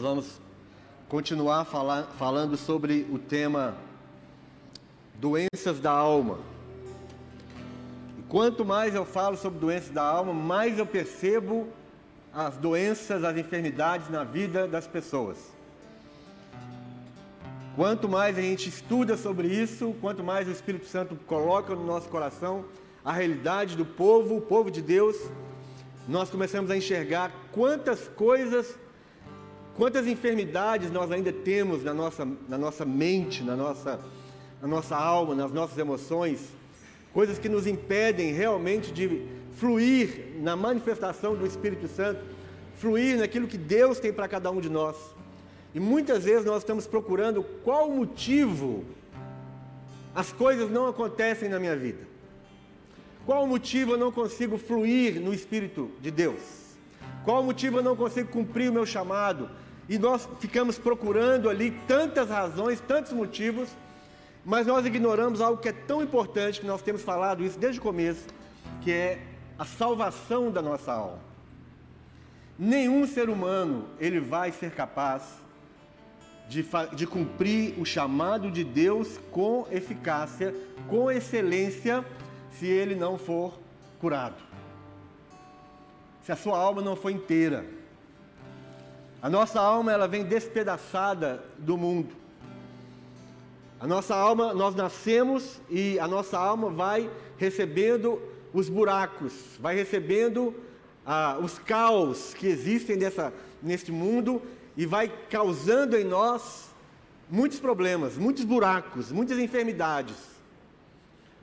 Nós vamos continuar falar, falando sobre o tema doenças da alma. E quanto mais eu falo sobre doenças da alma, mais eu percebo as doenças, as enfermidades na vida das pessoas. Quanto mais a gente estuda sobre isso, quanto mais o Espírito Santo coloca no nosso coração a realidade do povo, o povo de Deus, nós começamos a enxergar quantas coisas, quantas enfermidades nós ainda temos na nossa, na nossa mente, na nossa, na nossa alma, nas nossas emoções, coisas que nos impedem realmente de fluir na manifestação do Espírito Santo, fluir naquilo que Deus tem para cada um de nós. E muitas vezes nós estamos procurando qual motivo as coisas não acontecem na minha vida. Qual motivo eu não consigo fluir no Espírito de Deus? Qual motivo eu não consigo cumprir o meu chamado? E nós ficamos procurando ali tantas razões, tantos motivos, mas nós ignoramos algo que é tão importante, que nós temos falado isso desde o começo, que é a salvação da nossa alma. Nenhum ser humano ele vai ser capaz de, de cumprir o chamado de Deus com eficácia, com excelência, se ele não for curado. Se a sua alma não for inteira. A nossa alma ela vem despedaçada do mundo. A nossa alma, nós nascemos e a nossa alma vai recebendo os buracos, vai recebendo ah, os caos que existem dessa, neste mundo e vai causando em nós muitos problemas, muitos buracos, muitas enfermidades,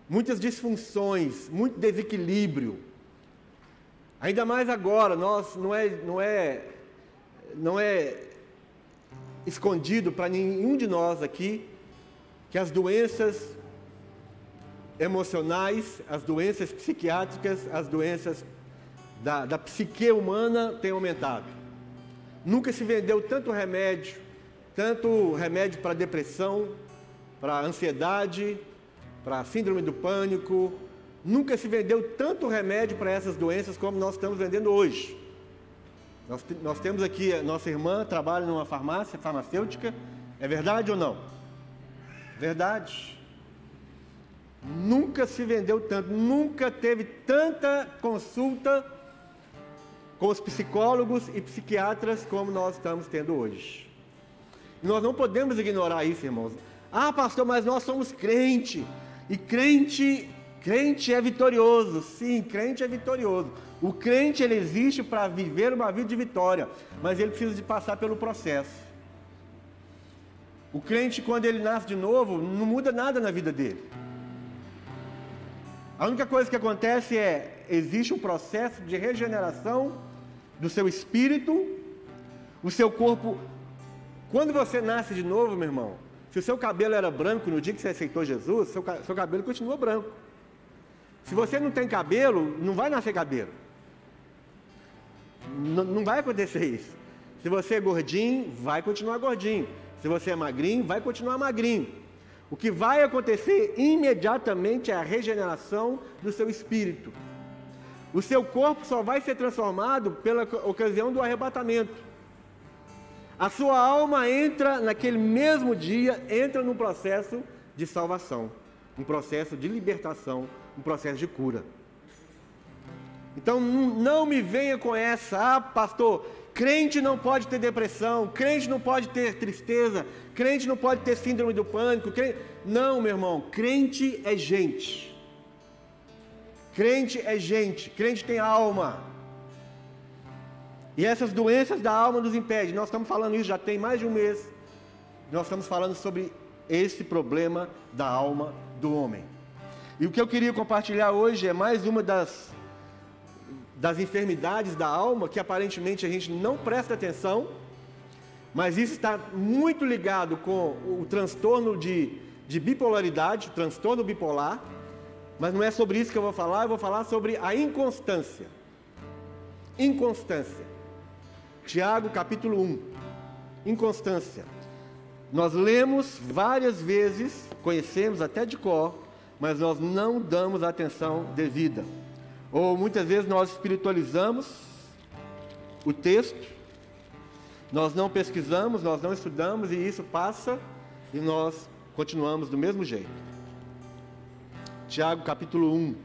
muitas disfunções, muito desequilíbrio. Ainda mais agora, nós não é, não é, não é escondido para nenhum de nós aqui que as doenças emocionais, as doenças psiquiátricas, as doenças da, da psique humana têm aumentado. Nunca se vendeu tanto remédio, tanto remédio para depressão, para ansiedade, para síndrome do pânico. Nunca se vendeu tanto remédio para essas doenças como nós estamos vendendo hoje. Nós, nós temos aqui, nossa irmã trabalha numa farmácia farmacêutica, é verdade ou não? Verdade. Nunca se vendeu tanto, nunca teve tanta consulta com os psicólogos e psiquiatras como nós estamos tendo hoje. Nós não podemos ignorar isso, irmãos. Ah, pastor, mas nós somos crente. E crente, crente é vitorioso. Sim, crente é vitorioso. O crente ele existe para viver uma vida de vitória, mas ele precisa de passar pelo processo. O crente, quando ele nasce de novo, não muda nada na vida dele. A única coisa que acontece é existe um processo de regeneração do seu espírito, o seu corpo. Quando você nasce de novo, meu irmão, se o seu cabelo era branco no dia que você aceitou Jesus, seu, seu cabelo continua branco. Se você não tem cabelo, não vai nascer cabelo. N não vai acontecer isso. Se você é gordinho, vai continuar gordinho. Se você é magrinho, vai continuar magrinho. O que vai acontecer imediatamente é a regeneração do seu espírito. O seu corpo só vai ser transformado pela ocasião do arrebatamento. A sua alma entra naquele mesmo dia, entra num processo de salvação, um processo de libertação, um processo de cura. Então não me venha com essa, ah, pastor, crente não pode ter depressão, crente não pode ter tristeza, crente não pode ter síndrome do pânico. Crente... Não, meu irmão, crente é gente. Crente é gente, crente tem alma. E essas doenças da alma nos impedem. Nós estamos falando isso já tem mais de um mês. Nós estamos falando sobre esse problema da alma do homem. E o que eu queria compartilhar hoje é mais uma das, das enfermidades da alma que aparentemente a gente não presta atenção, mas isso está muito ligado com o transtorno de, de bipolaridade, transtorno bipolar mas não é sobre isso que eu vou falar, eu vou falar sobre a inconstância. Inconstância. Tiago capítulo 1. Inconstância. Nós lemos várias vezes, conhecemos até de cor, mas nós não damos atenção devida. Ou muitas vezes nós espiritualizamos o texto Nós não pesquisamos, nós não estudamos e isso passa e nós continuamos do mesmo jeito. Tiago capítulo 1.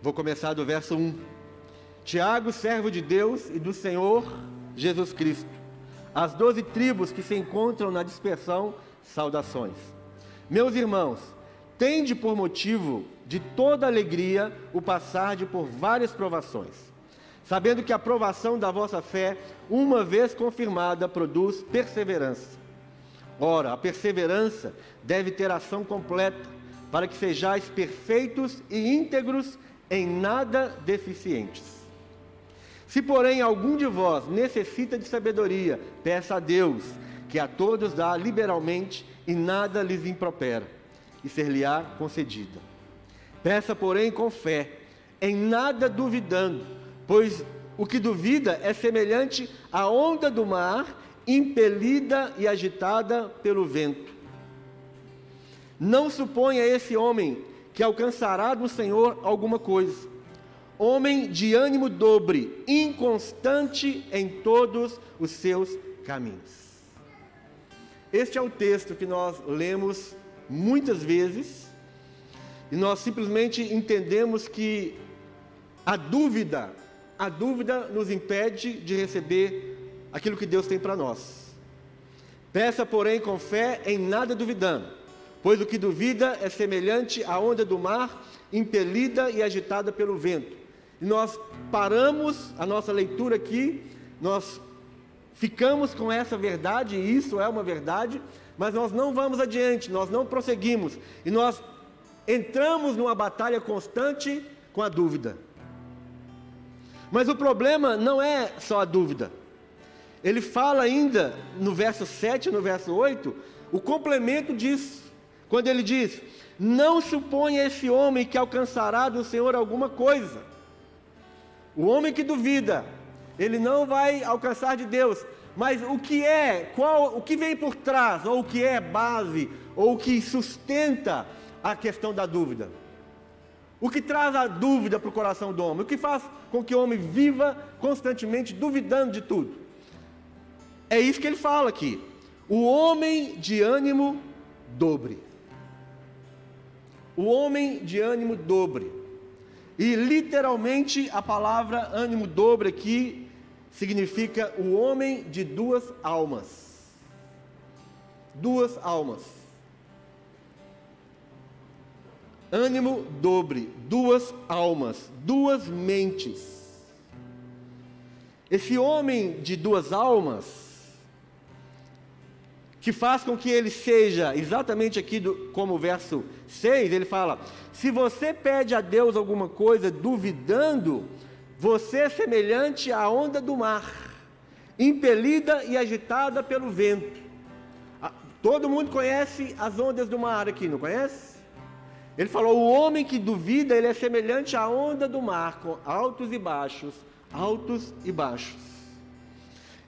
Vou começar do verso 1. Tiago, servo de Deus e do Senhor Jesus Cristo. As doze tribos que se encontram na dispersão, saudações. Meus irmãos, tende por motivo de toda alegria o passar de por várias provações, sabendo que a provação da vossa fé, uma vez confirmada, produz perseverança. Ora, a perseverança deve ter ação completa, para que sejais perfeitos e íntegros, em nada deficientes. Se, porém, algum de vós necessita de sabedoria, peça a Deus, que a todos dá liberalmente e nada lhes impropera, e ser-lhe-á concedida. Peça, porém, com fé, em nada duvidando, pois o que duvida é semelhante à onda do mar, impelida e agitada pelo vento. Não suponha esse homem que alcançará do Senhor alguma coisa. Homem de ânimo dobre, inconstante em todos os seus caminhos. Este é o texto que nós lemos muitas vezes e nós simplesmente entendemos que a dúvida, a dúvida nos impede de receber aquilo que Deus tem para nós. Peça, porém, com fé, em nada duvidando, pois o que duvida é semelhante à onda do mar, impelida e agitada pelo vento. E nós paramos a nossa leitura aqui, nós ficamos com essa verdade, e isso é uma verdade, mas nós não vamos adiante, nós não prosseguimos, e nós entramos numa batalha constante com a dúvida. Mas o problema não é só a dúvida. Ele fala ainda no verso 7 e no verso 8, o complemento disso, quando ele diz: Não suponha esse homem que alcançará do Senhor alguma coisa. O homem que duvida, ele não vai alcançar de Deus. Mas o que é, qual, o que vem por trás, ou o que é base, ou o que sustenta a questão da dúvida. O que traz a dúvida para o coração do homem? O que faz com que o homem viva constantemente duvidando de tudo? É isso que ele fala aqui. O homem de ânimo dobre. O homem de ânimo dobre. E literalmente a palavra ânimo dobre aqui significa o homem de duas almas. Duas almas. ânimo dobre, duas almas, duas mentes. Esse homem de duas almas, que faz com que ele seja, exatamente aqui do, como o verso 6, ele fala: se você pede a Deus alguma coisa duvidando, você é semelhante à onda do mar, impelida e agitada pelo vento. Ah, todo mundo conhece as ondas do mar aqui, não conhece? Ele falou: o homem que duvida, ele é semelhante à onda do mar, com altos e baixos, altos e baixos.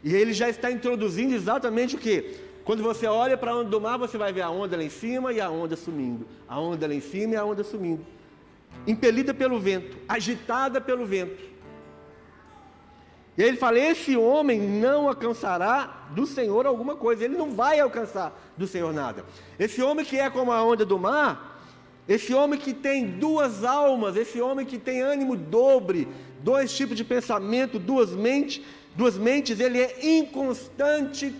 E ele já está introduzindo exatamente o que? Quando você olha para a onda do mar, você vai ver a onda lá em cima e a onda sumindo. A onda lá em cima e a onda sumindo. Impelida pelo vento, agitada pelo vento. E ele fala: esse homem não alcançará do Senhor alguma coisa, ele não vai alcançar do Senhor nada. Esse homem que é como a onda do mar, esse homem que tem duas almas, esse homem que tem ânimo dobre, dois tipos de pensamento, duas mentes, duas mentes, ele é inconstante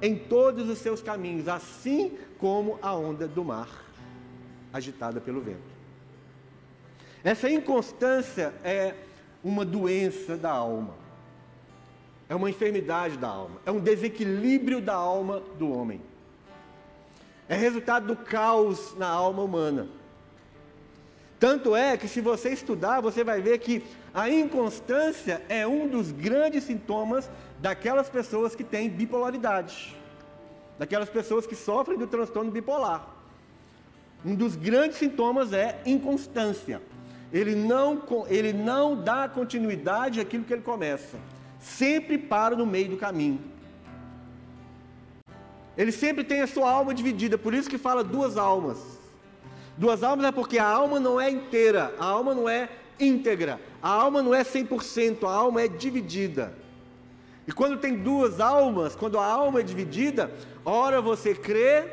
em todos os seus caminhos, assim como a onda do mar, agitada pelo vento. Essa inconstância é uma doença da alma, é uma enfermidade da alma, é um desequilíbrio da alma do homem. É resultado do caos na alma humana. Tanto é que, se você estudar, você vai ver que a inconstância é um dos grandes sintomas daquelas pessoas que têm bipolaridade, daquelas pessoas que sofrem do transtorno bipolar. Um dos grandes sintomas é inconstância. Ele não, ele não dá continuidade àquilo que ele começa, sempre para no meio do caminho. Ele sempre tem a sua alma dividida, por isso que fala duas almas. Duas almas é porque a alma não é inteira, a alma não é íntegra. A alma não é 100%, a alma é dividida. E quando tem duas almas, quando a alma é dividida, ora você crê,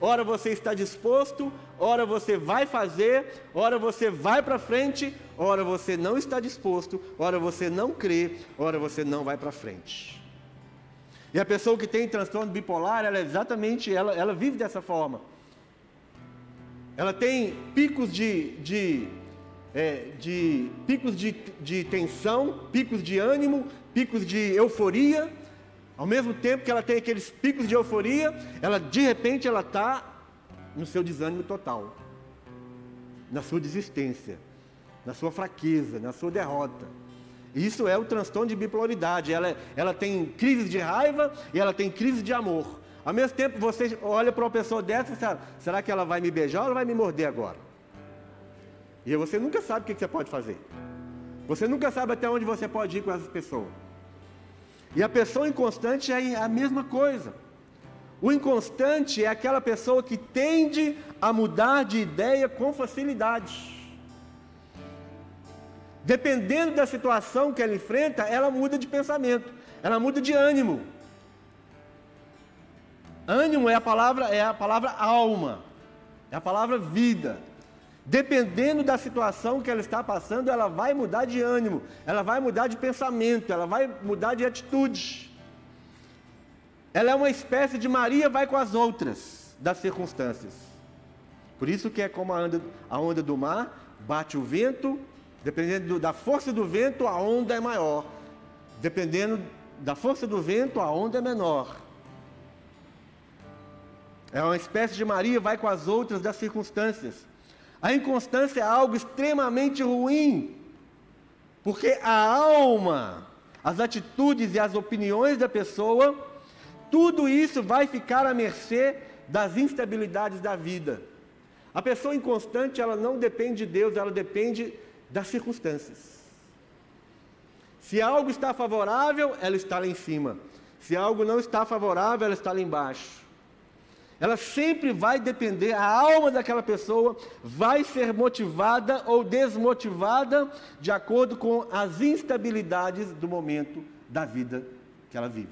ora você está disposto, ora você vai fazer, ora você vai para frente, ora você não está disposto, ora você não crê, ora você não vai para frente. E a pessoa que tem transtorno bipolar, ela é exatamente, ela, ela vive dessa forma. Ela tem picos de, de, é, de picos de, de tensão, picos de ânimo, picos de euforia. Ao mesmo tempo que ela tem aqueles picos de euforia, ela de repente ela está no seu desânimo total, na sua desistência, na sua fraqueza, na sua derrota. Isso é o transtorno de bipolaridade. Ela, ela tem crise de raiva e ela tem crise de amor. Ao mesmo tempo, você olha para uma pessoa dessa e fala, será que ela vai me beijar ou ela vai me morder agora? E você nunca sabe o que você pode fazer. Você nunca sabe até onde você pode ir com essas pessoas. E a pessoa inconstante é a mesma coisa. O inconstante é aquela pessoa que tende a mudar de ideia com facilidade. Dependendo da situação que ela enfrenta, ela muda de pensamento, ela muda de ânimo. Ânimo é a palavra é a palavra alma, é a palavra vida. Dependendo da situação que ela está passando, ela vai mudar de ânimo, ela vai mudar de pensamento, ela vai mudar de atitude. Ela é uma espécie de Maria vai com as outras das circunstâncias. Por isso que é como a onda, a onda do mar, bate o vento, dependendo do, da força do vento, a onda é maior. Dependendo da força do vento, a onda é menor. É uma espécie de Maria vai com as outras das circunstâncias. A inconstância é algo extremamente ruim, porque a alma, as atitudes e as opiniões da pessoa, tudo isso vai ficar à mercê das instabilidades da vida. A pessoa inconstante, ela não depende de Deus, ela depende das circunstâncias. Se algo está favorável, ela está lá em cima. Se algo não está favorável, ela está lá embaixo. Ela sempre vai depender, a alma daquela pessoa vai ser motivada ou desmotivada de acordo com as instabilidades do momento da vida que ela vive.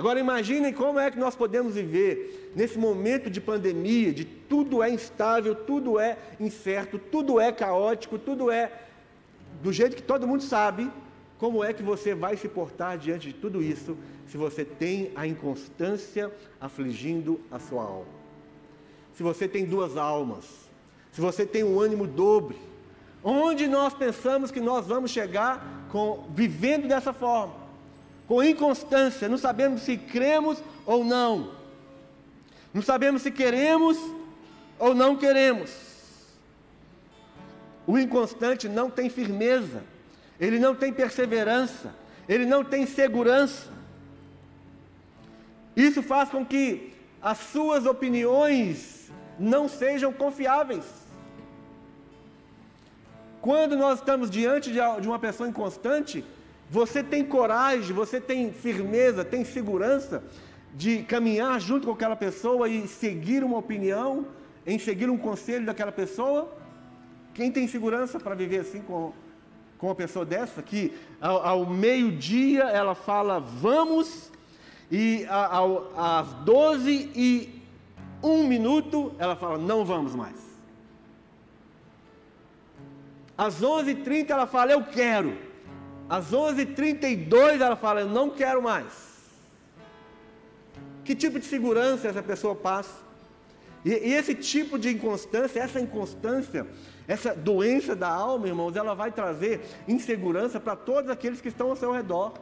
Agora imaginem como é que nós podemos viver nesse momento de pandemia, de tudo é instável, tudo é incerto, tudo é caótico, tudo é do jeito que todo mundo sabe, como é que você vai se portar diante de tudo isso se você tem a inconstância afligindo a sua alma? Se você tem duas almas, se você tem um ânimo dobre, onde nós pensamos que nós vamos chegar com vivendo dessa forma, com inconstância, não sabemos se cremos ou não, não sabemos se queremos ou não queremos. O inconstante não tem firmeza ele não tem perseverança, ele não tem segurança. Isso faz com que as suas opiniões não sejam confiáveis. Quando nós estamos diante de uma pessoa inconstante, você tem coragem, você tem firmeza, tem segurança de caminhar junto com aquela pessoa e seguir uma opinião, em seguir um conselho daquela pessoa? Quem tem segurança para viver assim com, com uma pessoa dessa que ao, ao meio-dia ela fala vamos e ao, às 12 e um minuto ela fala não vamos mais. Às 11h30 ela fala eu quero. Às 11h32 ela fala eu não quero mais. Que tipo de segurança essa pessoa passa? E, e esse tipo de inconstância, essa inconstância, essa doença da alma, irmãos, ela vai trazer insegurança para todos aqueles que estão ao seu redor.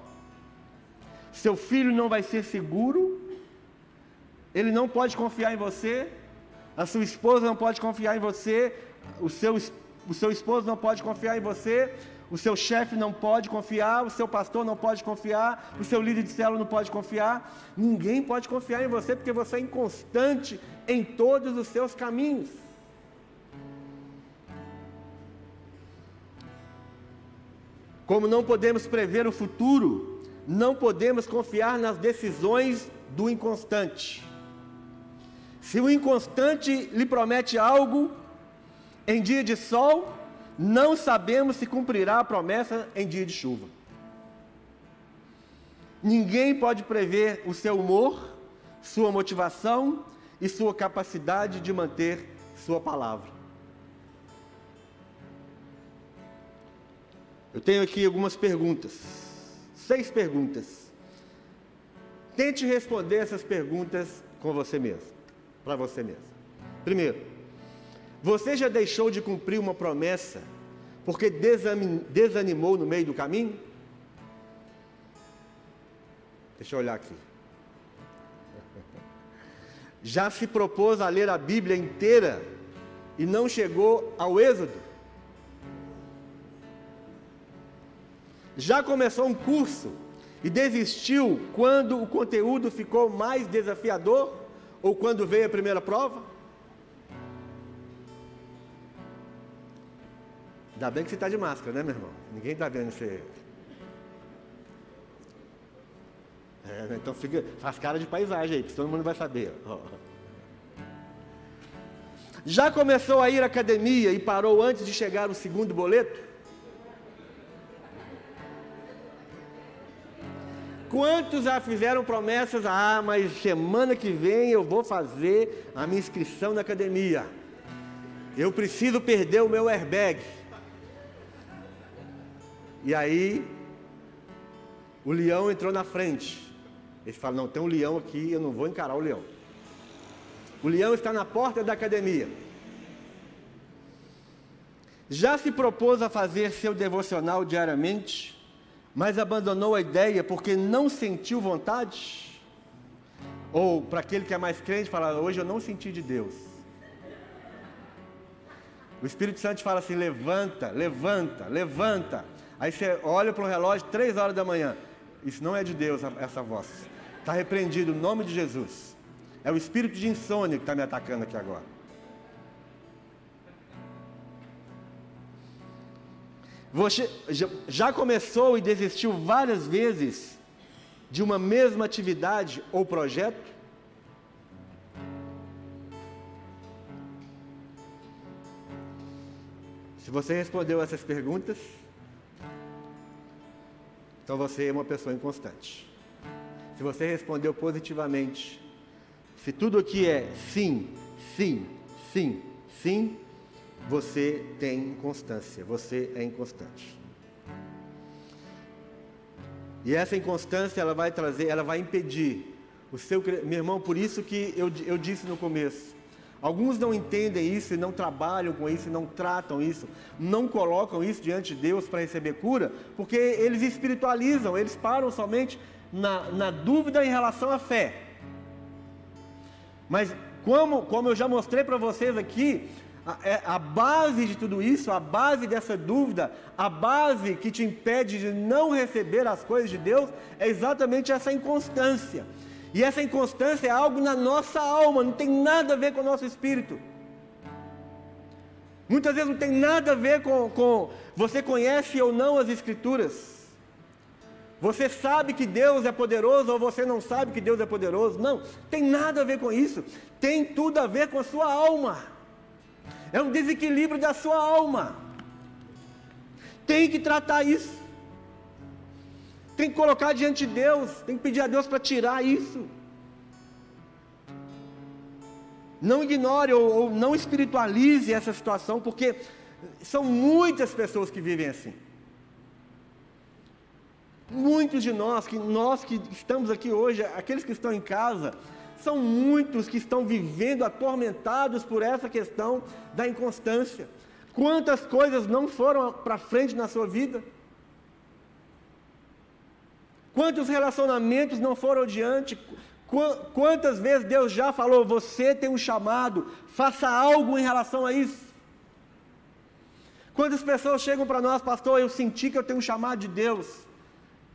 Seu filho não vai ser seguro, ele não pode confiar em você, a sua esposa não pode confiar em você, o seu, o seu esposo não pode confiar em você, o seu chefe não pode confiar, o seu pastor não pode confiar, o seu líder de célula não pode confiar, ninguém pode confiar em você porque você é inconstante em todos os seus caminhos. Como não podemos prever o futuro, não podemos confiar nas decisões do inconstante. Se o inconstante lhe promete algo em dia de sol, não sabemos se cumprirá a promessa em dia de chuva. Ninguém pode prever o seu humor, sua motivação e sua capacidade de manter sua palavra. Eu tenho aqui algumas perguntas, seis perguntas. Tente responder essas perguntas com você mesmo, para você mesmo. Primeiro, você já deixou de cumprir uma promessa porque desanimou no meio do caminho? Deixa eu olhar aqui. Já se propôs a ler a Bíblia inteira e não chegou ao Êxodo? Já começou um curso e desistiu quando o conteúdo ficou mais desafiador ou quando veio a primeira prova? Ainda bem que você está de máscara, né, meu irmão? Ninguém está vendo você. É, né, então fica, faz cara de paisagem aí, todo mundo vai saber. Já começou a ir à academia e parou antes de chegar o segundo boleto? Quantos já fizeram promessas? Ah, mas semana que vem eu vou fazer a minha inscrição na academia. Eu preciso perder o meu airbag. E aí, o leão entrou na frente. Ele fala: Não, tem um leão aqui, eu não vou encarar o leão. O leão está na porta da academia. Já se propôs a fazer seu devocional diariamente? mas abandonou a ideia porque não sentiu vontade? Ou para aquele que é mais crente, fala: Hoje eu não senti de Deus. O Espírito Santo fala assim: Levanta, levanta, levanta. Aí você olha para o relógio, três horas da manhã. Isso não é de Deus, essa voz. Está repreendido no nome de Jesus. É o espírito de insônia que está me atacando aqui agora. Você já começou e desistiu várias vezes de uma mesma atividade ou projeto? Se você respondeu essas perguntas, então você é uma pessoa inconstante. Se você respondeu positivamente, se tudo aqui é sim, sim, sim, sim, você tem inconstância, você é inconstante. E essa inconstância ela vai trazer, ela vai impedir o seu meu irmão, por isso que eu, eu disse no começo. Alguns não entendem isso e não trabalham com isso não tratam isso, não colocam isso diante de Deus para receber cura, porque eles espiritualizam, eles param somente na, na dúvida em relação à fé. Mas como, como eu já mostrei para vocês aqui, a, é, a base de tudo isso, a base dessa dúvida, a base que te impede de não receber as coisas de Deus, é exatamente essa inconstância. E essa inconstância é algo na nossa alma, não tem nada a ver com o nosso espírito. Muitas vezes não tem nada a ver com, com você conhece ou não as Escrituras. Você sabe que Deus é poderoso ou você não sabe que Deus é poderoso. Não, tem nada a ver com isso. Tem tudo a ver com a sua alma. É um desequilíbrio da sua alma. Tem que tratar isso. Tem que colocar diante de Deus. Tem que pedir a Deus para tirar isso. Não ignore ou, ou não espiritualize essa situação, porque são muitas pessoas que vivem assim. Muitos de nós, que nós que estamos aqui hoje, aqueles que estão em casa, são muitos que estão vivendo atormentados por essa questão da inconstância. Quantas coisas não foram para frente na sua vida? Quantos relacionamentos não foram adiante? Quantas vezes Deus já falou, você tem um chamado, faça algo em relação a isso? Quantas pessoas chegam para nós, pastor, eu senti que eu tenho um chamado de Deus.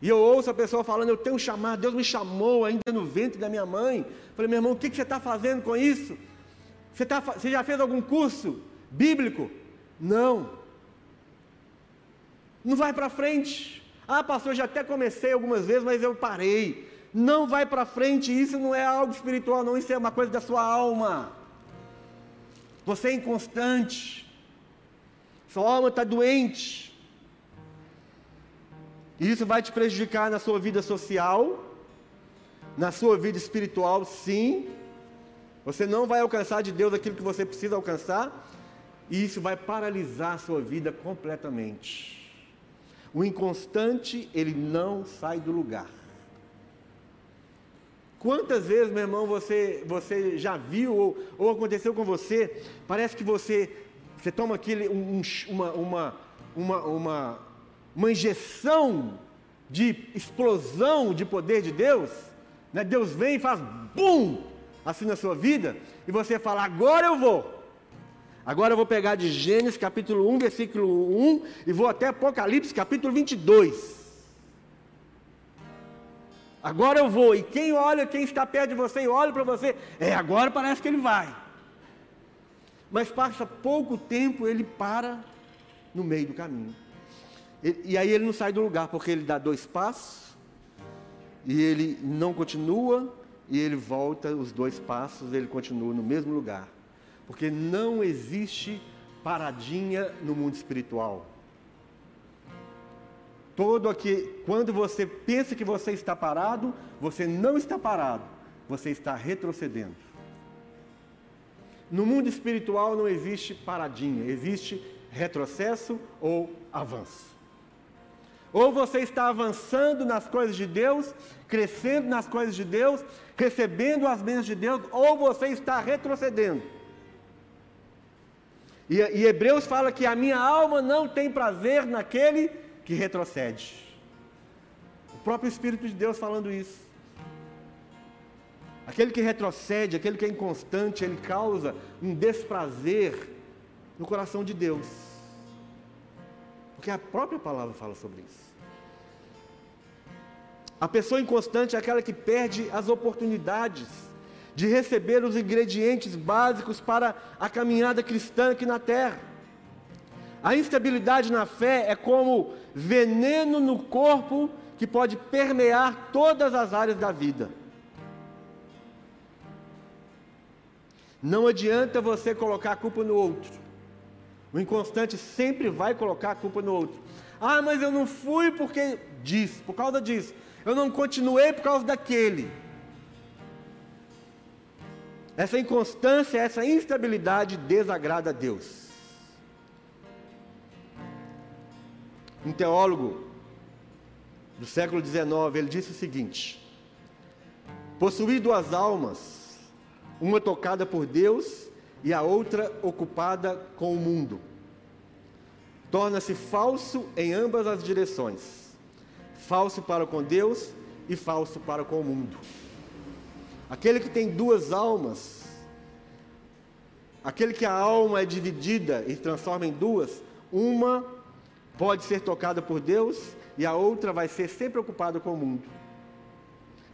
E eu ouço a pessoa falando, eu tenho um chamado, Deus me chamou ainda no ventre da minha mãe. Falei, meu irmão, o que, que você está fazendo com isso? Você, tá, você já fez algum curso bíblico? Não. Não vai para frente. Ah, pastor, já até comecei algumas vezes, mas eu parei. Não vai para frente, isso não é algo espiritual, não, isso é uma coisa da sua alma. Você é inconstante. Sua alma está doente. Isso vai te prejudicar na sua vida social, na sua vida espiritual, sim. Você não vai alcançar de Deus aquilo que você precisa alcançar, e isso vai paralisar a sua vida completamente. O inconstante, ele não sai do lugar. Quantas vezes, meu irmão, você, você já viu ou, ou aconteceu com você? Parece que você, você toma aquele, um, uma, uma, uma, uma, uma injeção de explosão de poder de Deus. Né? Deus vem e faz BUM! Assim na sua vida, e você fala, agora eu vou. Agora eu vou pegar de Gênesis capítulo 1, versículo 1, e vou até Apocalipse capítulo 22. Agora eu vou, e quem olha, quem está perto de você e olha para você, é agora parece que ele vai. Mas passa pouco tempo, ele para no meio do caminho. E, e aí ele não sai do lugar, porque ele dá dois passos, e ele não continua, e ele volta os dois passos, ele continua no mesmo lugar. Porque não existe paradinha no mundo espiritual. Todo aqui, quando você pensa que você está parado, você não está parado, você está retrocedendo. No mundo espiritual não existe paradinha, existe retrocesso ou avanço. Ou você está avançando nas coisas de Deus, crescendo nas coisas de Deus, recebendo as bênçãos de Deus, ou você está retrocedendo. E, e Hebreus fala que a minha alma não tem prazer naquele que retrocede. O próprio Espírito de Deus falando isso. Aquele que retrocede, aquele que é inconstante, ele causa um desprazer no coração de Deus. Porque a própria palavra fala sobre isso. A pessoa inconstante é aquela que perde as oportunidades de receber os ingredientes básicos para a caminhada cristã aqui na terra. A instabilidade na fé é como veneno no corpo que pode permear todas as áreas da vida. Não adianta você colocar a culpa no outro. O inconstante sempre vai colocar a culpa no outro. Ah, mas eu não fui porque diz, por causa disso. Eu não continuei por causa daquele. Essa inconstância, essa instabilidade desagrada a Deus. Um teólogo do século XIX, ele disse o seguinte: possuir duas almas, uma tocada por Deus e a outra ocupada com o mundo, torna-se falso em ambas as direções, falso para com Deus e falso para com o mundo. Aquele que tem duas almas, aquele que a alma é dividida e transforma em duas, uma pode ser tocada por Deus e a outra vai ser sempre ocupada com o mundo.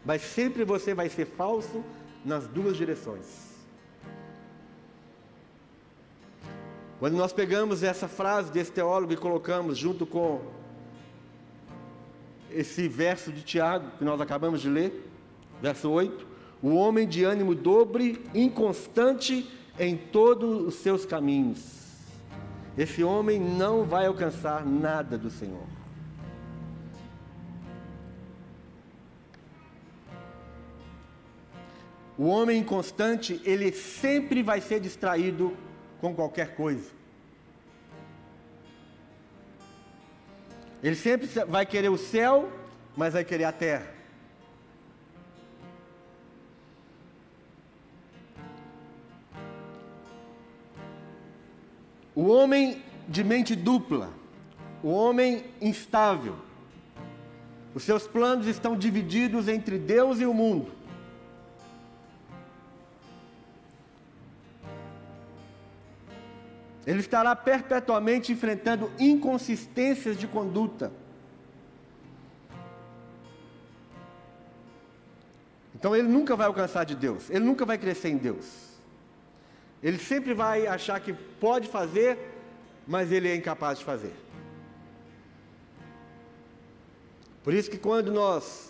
Mas sempre você vai ser falso nas duas direções. Quando nós pegamos essa frase desse teólogo e colocamos junto com esse verso de Tiago que nós acabamos de ler, verso 8, o homem de ânimo dobre, inconstante em todos os seus caminhos. Esse homem não vai alcançar nada do Senhor. O homem inconstante, ele sempre vai ser distraído com qualquer coisa. Ele sempre vai querer o céu, mas vai querer a terra. O homem de mente dupla, o homem instável, os seus planos estão divididos entre Deus e o mundo. Ele estará perpetuamente enfrentando inconsistências de conduta. Então ele nunca vai alcançar de Deus, ele nunca vai crescer em Deus. Ele sempre vai achar que pode fazer, mas ele é incapaz de fazer. Por isso que quando nós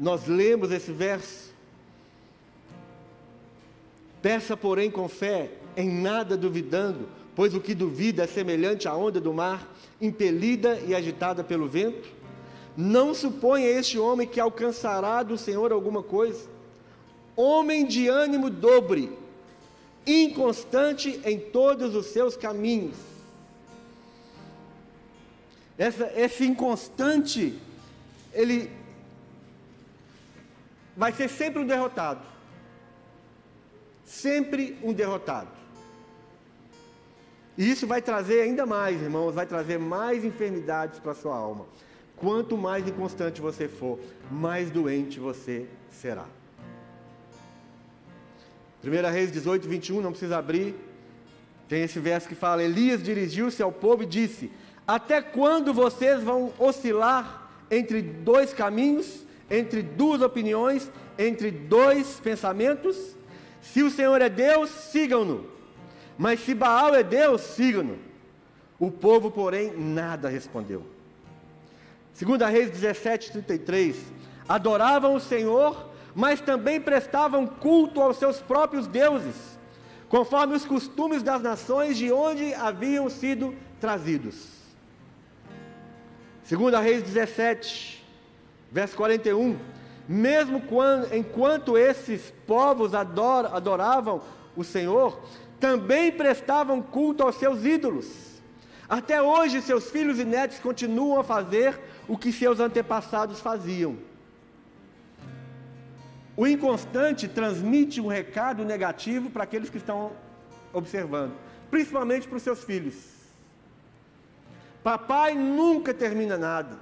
nós lemos esse verso, peça porém com fé, em nada duvidando, pois o que duvida é semelhante à onda do mar, impelida e agitada pelo vento. Não suponha este homem que alcançará do Senhor alguma coisa. Homem de ânimo dobre, inconstante em todos os seus caminhos. Essa, esse inconstante, ele vai ser sempre um derrotado. Sempre um derrotado. E isso vai trazer ainda mais, irmãos, vai trazer mais enfermidades para a sua alma. Quanto mais inconstante você for, mais doente você será. 1 Reis 18, 21, não precisa abrir. Tem esse verso que fala: Elias dirigiu-se ao povo e disse: Até quando vocês vão oscilar entre dois caminhos, entre duas opiniões, entre dois pensamentos? Se o Senhor é Deus, sigam-no. Mas se Baal é Deus, sigam-no. O povo, porém, nada respondeu. 2 Reis 17, 33. Adoravam o Senhor mas também prestavam culto aos seus próprios deuses, conforme os costumes das nações de onde haviam sido trazidos. Segunda Reis 17, verso 41. Mesmo quando, enquanto esses povos ador, adoravam o Senhor, também prestavam culto aos seus ídolos. Até hoje, seus filhos e netos continuam a fazer o que seus antepassados faziam. O inconstante transmite um recado negativo para aqueles que estão observando, principalmente para os seus filhos. Papai nunca termina nada.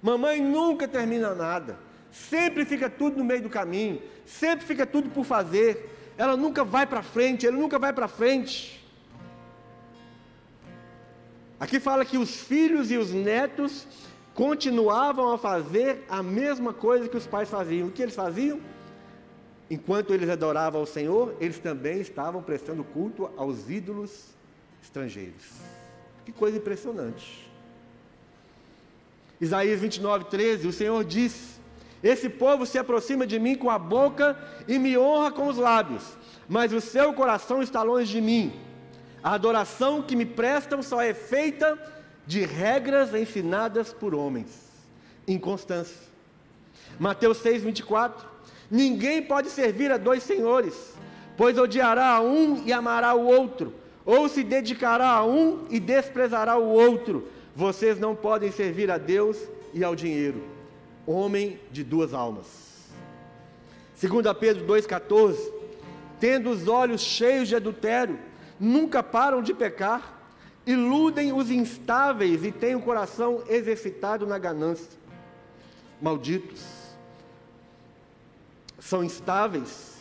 Mamãe nunca termina nada. Sempre fica tudo no meio do caminho, sempre fica tudo por fazer. Ela nunca vai para frente, ele nunca vai para frente. Aqui fala que os filhos e os netos continuavam a fazer a mesma coisa que os pais faziam. O que eles faziam? Enquanto eles adoravam ao Senhor, eles também estavam prestando culto aos ídolos estrangeiros. Que coisa impressionante. Isaías 29, 13: O Senhor diz: Esse povo se aproxima de mim com a boca e me honra com os lábios, mas o seu coração está longe de mim. A adoração que me prestam só é feita de regras ensinadas por homens. Inconstância. Mateus 6, 24. Ninguém pode servir a dois senhores, pois odiará a um e amará o outro, ou se dedicará a um e desprezará o outro. Vocês não podem servir a Deus e ao dinheiro. Homem de duas almas. 2 Pedro 2,14. Tendo os olhos cheios de adultério, nunca param de pecar iludem os instáveis e têm o coração exercitado na ganância. Malditos. São instáveis.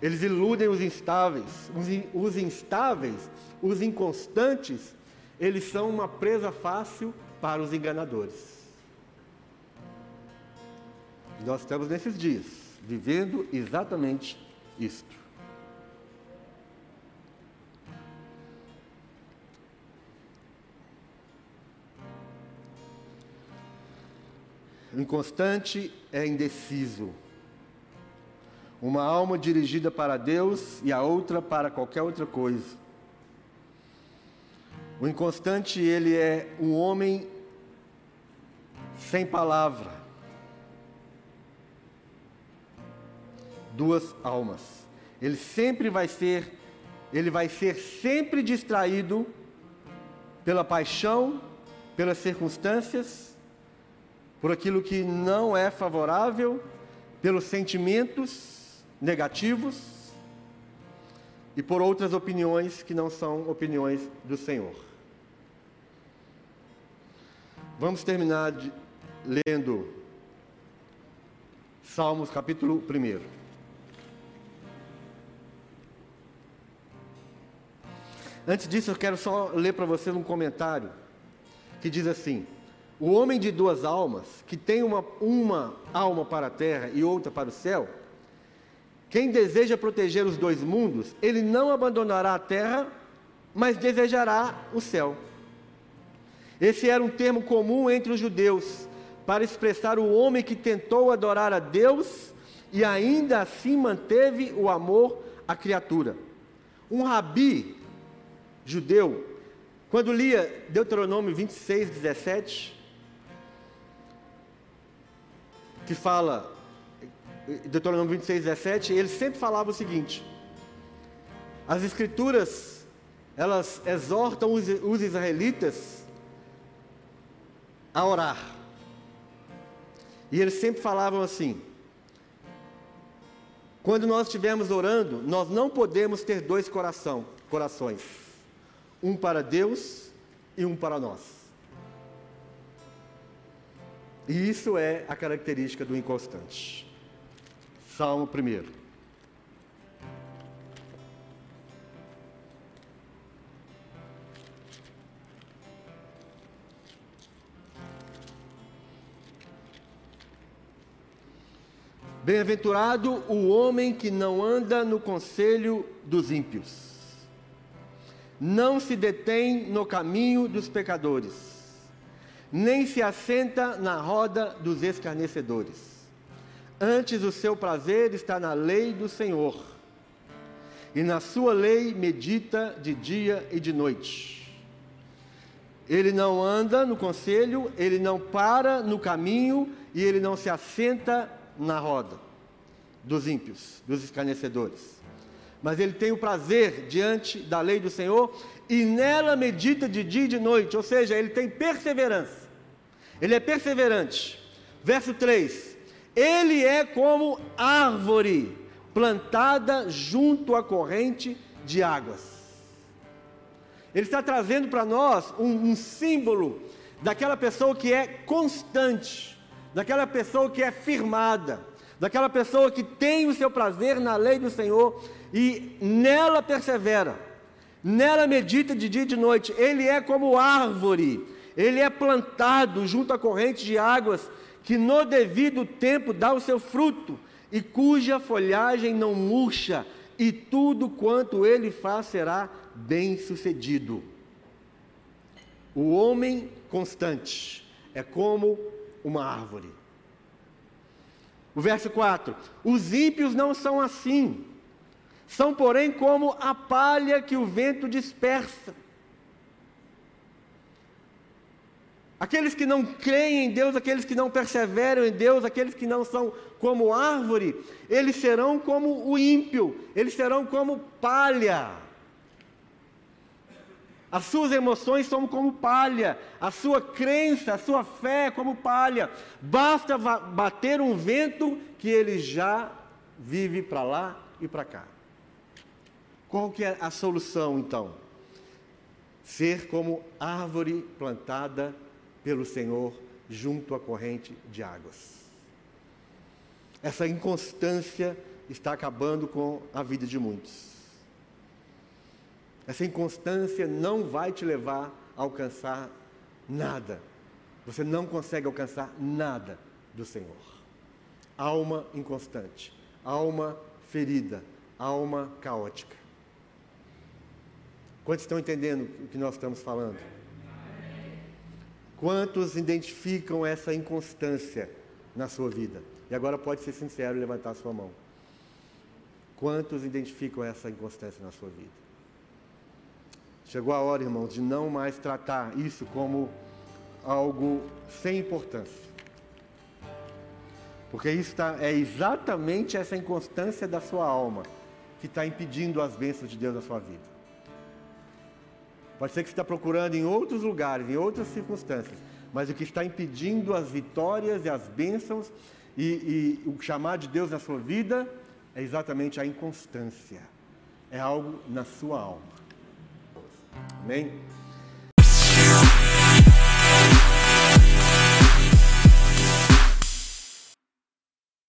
Eles iludem os instáveis. Os, instáveis, os inconstantes, eles são uma presa fácil para os enganadores. Nós estamos nesses dias, vivendo exatamente isto. Inconstante é indeciso. Uma alma dirigida para Deus e a outra para qualquer outra coisa. O inconstante, ele é um homem sem palavra. Duas almas. Ele sempre vai ser, ele vai ser sempre distraído pela paixão, pelas circunstâncias por aquilo que não é favorável, pelos sentimentos negativos e por outras opiniões que não são opiniões do Senhor. Vamos terminar de, lendo Salmos capítulo 1. Antes disso, eu quero só ler para vocês um comentário que diz assim: o homem de duas almas, que tem uma, uma alma para a terra e outra para o céu, quem deseja proteger os dois mundos, ele não abandonará a terra, mas desejará o céu. Esse era um termo comum entre os judeus para expressar o homem que tentou adorar a Deus e ainda assim manteve o amor à criatura. Um rabi judeu, quando lia Deuteronômio 26, 17, que fala, Deuteronômio 26, 17, ele sempre falava o seguinte: as escrituras, elas exortam os, os israelitas a orar. E eles sempre falavam assim: quando nós estivermos orando, nós não podemos ter dois coração, corações, um para Deus e um para nós. E isso é a característica do inconstante. Salmo 1. Bem-aventurado o homem que não anda no conselho dos ímpios, não se detém no caminho dos pecadores, nem se assenta na roda dos escarnecedores. Antes o seu prazer está na lei do Senhor, e na sua lei medita de dia e de noite. Ele não anda no conselho, ele não para no caminho e ele não se assenta na roda dos ímpios, dos escarnecedores. Mas ele tem o prazer diante da lei do Senhor e nela medita de dia e de noite, ou seja, ele tem perseverança. Ele é perseverante. Verso 3: Ele é como árvore plantada junto à corrente de águas. Ele está trazendo para nós um, um símbolo daquela pessoa que é constante, daquela pessoa que é firmada, daquela pessoa que tem o seu prazer na lei do Senhor e nela persevera, nela medita de dia e de noite. Ele é como árvore, ele é plantado junto à corrente de águas, que no devido tempo dá o seu fruto, e cuja folhagem não murcha, e tudo quanto ele faz será bem sucedido. O homem constante é como uma árvore. O verso 4: Os ímpios não são assim, são, porém, como a palha que o vento dispersa. Aqueles que não creem em Deus, aqueles que não perseveram em Deus, aqueles que não são como árvore, eles serão como o ímpio, eles serão como palha. As suas emoções são como palha, a sua crença, a sua fé é como palha. Basta bater um vento que ele já vive para lá e para cá. Qual que é a solução então? Ser como árvore plantada pelo Senhor junto à corrente de águas. Essa inconstância está acabando com a vida de muitos. Essa inconstância não vai te levar a alcançar nada. Você não consegue alcançar nada do Senhor. Alma inconstante, alma ferida, alma caótica. Quantos estão entendendo o que nós estamos falando? Quantos identificam essa inconstância na sua vida? E agora pode ser sincero e levantar a sua mão. Quantos identificam essa inconstância na sua vida? Chegou a hora, irmãos, de não mais tratar isso como algo sem importância. Porque isso tá, é exatamente essa inconstância da sua alma que está impedindo as bênçãos de Deus na sua vida. Pode ser que você está procurando em outros lugares, em outras circunstâncias, mas o que está impedindo as vitórias e as bênçãos e, e o chamar de Deus na sua vida é exatamente a inconstância. É algo na sua alma. Amém?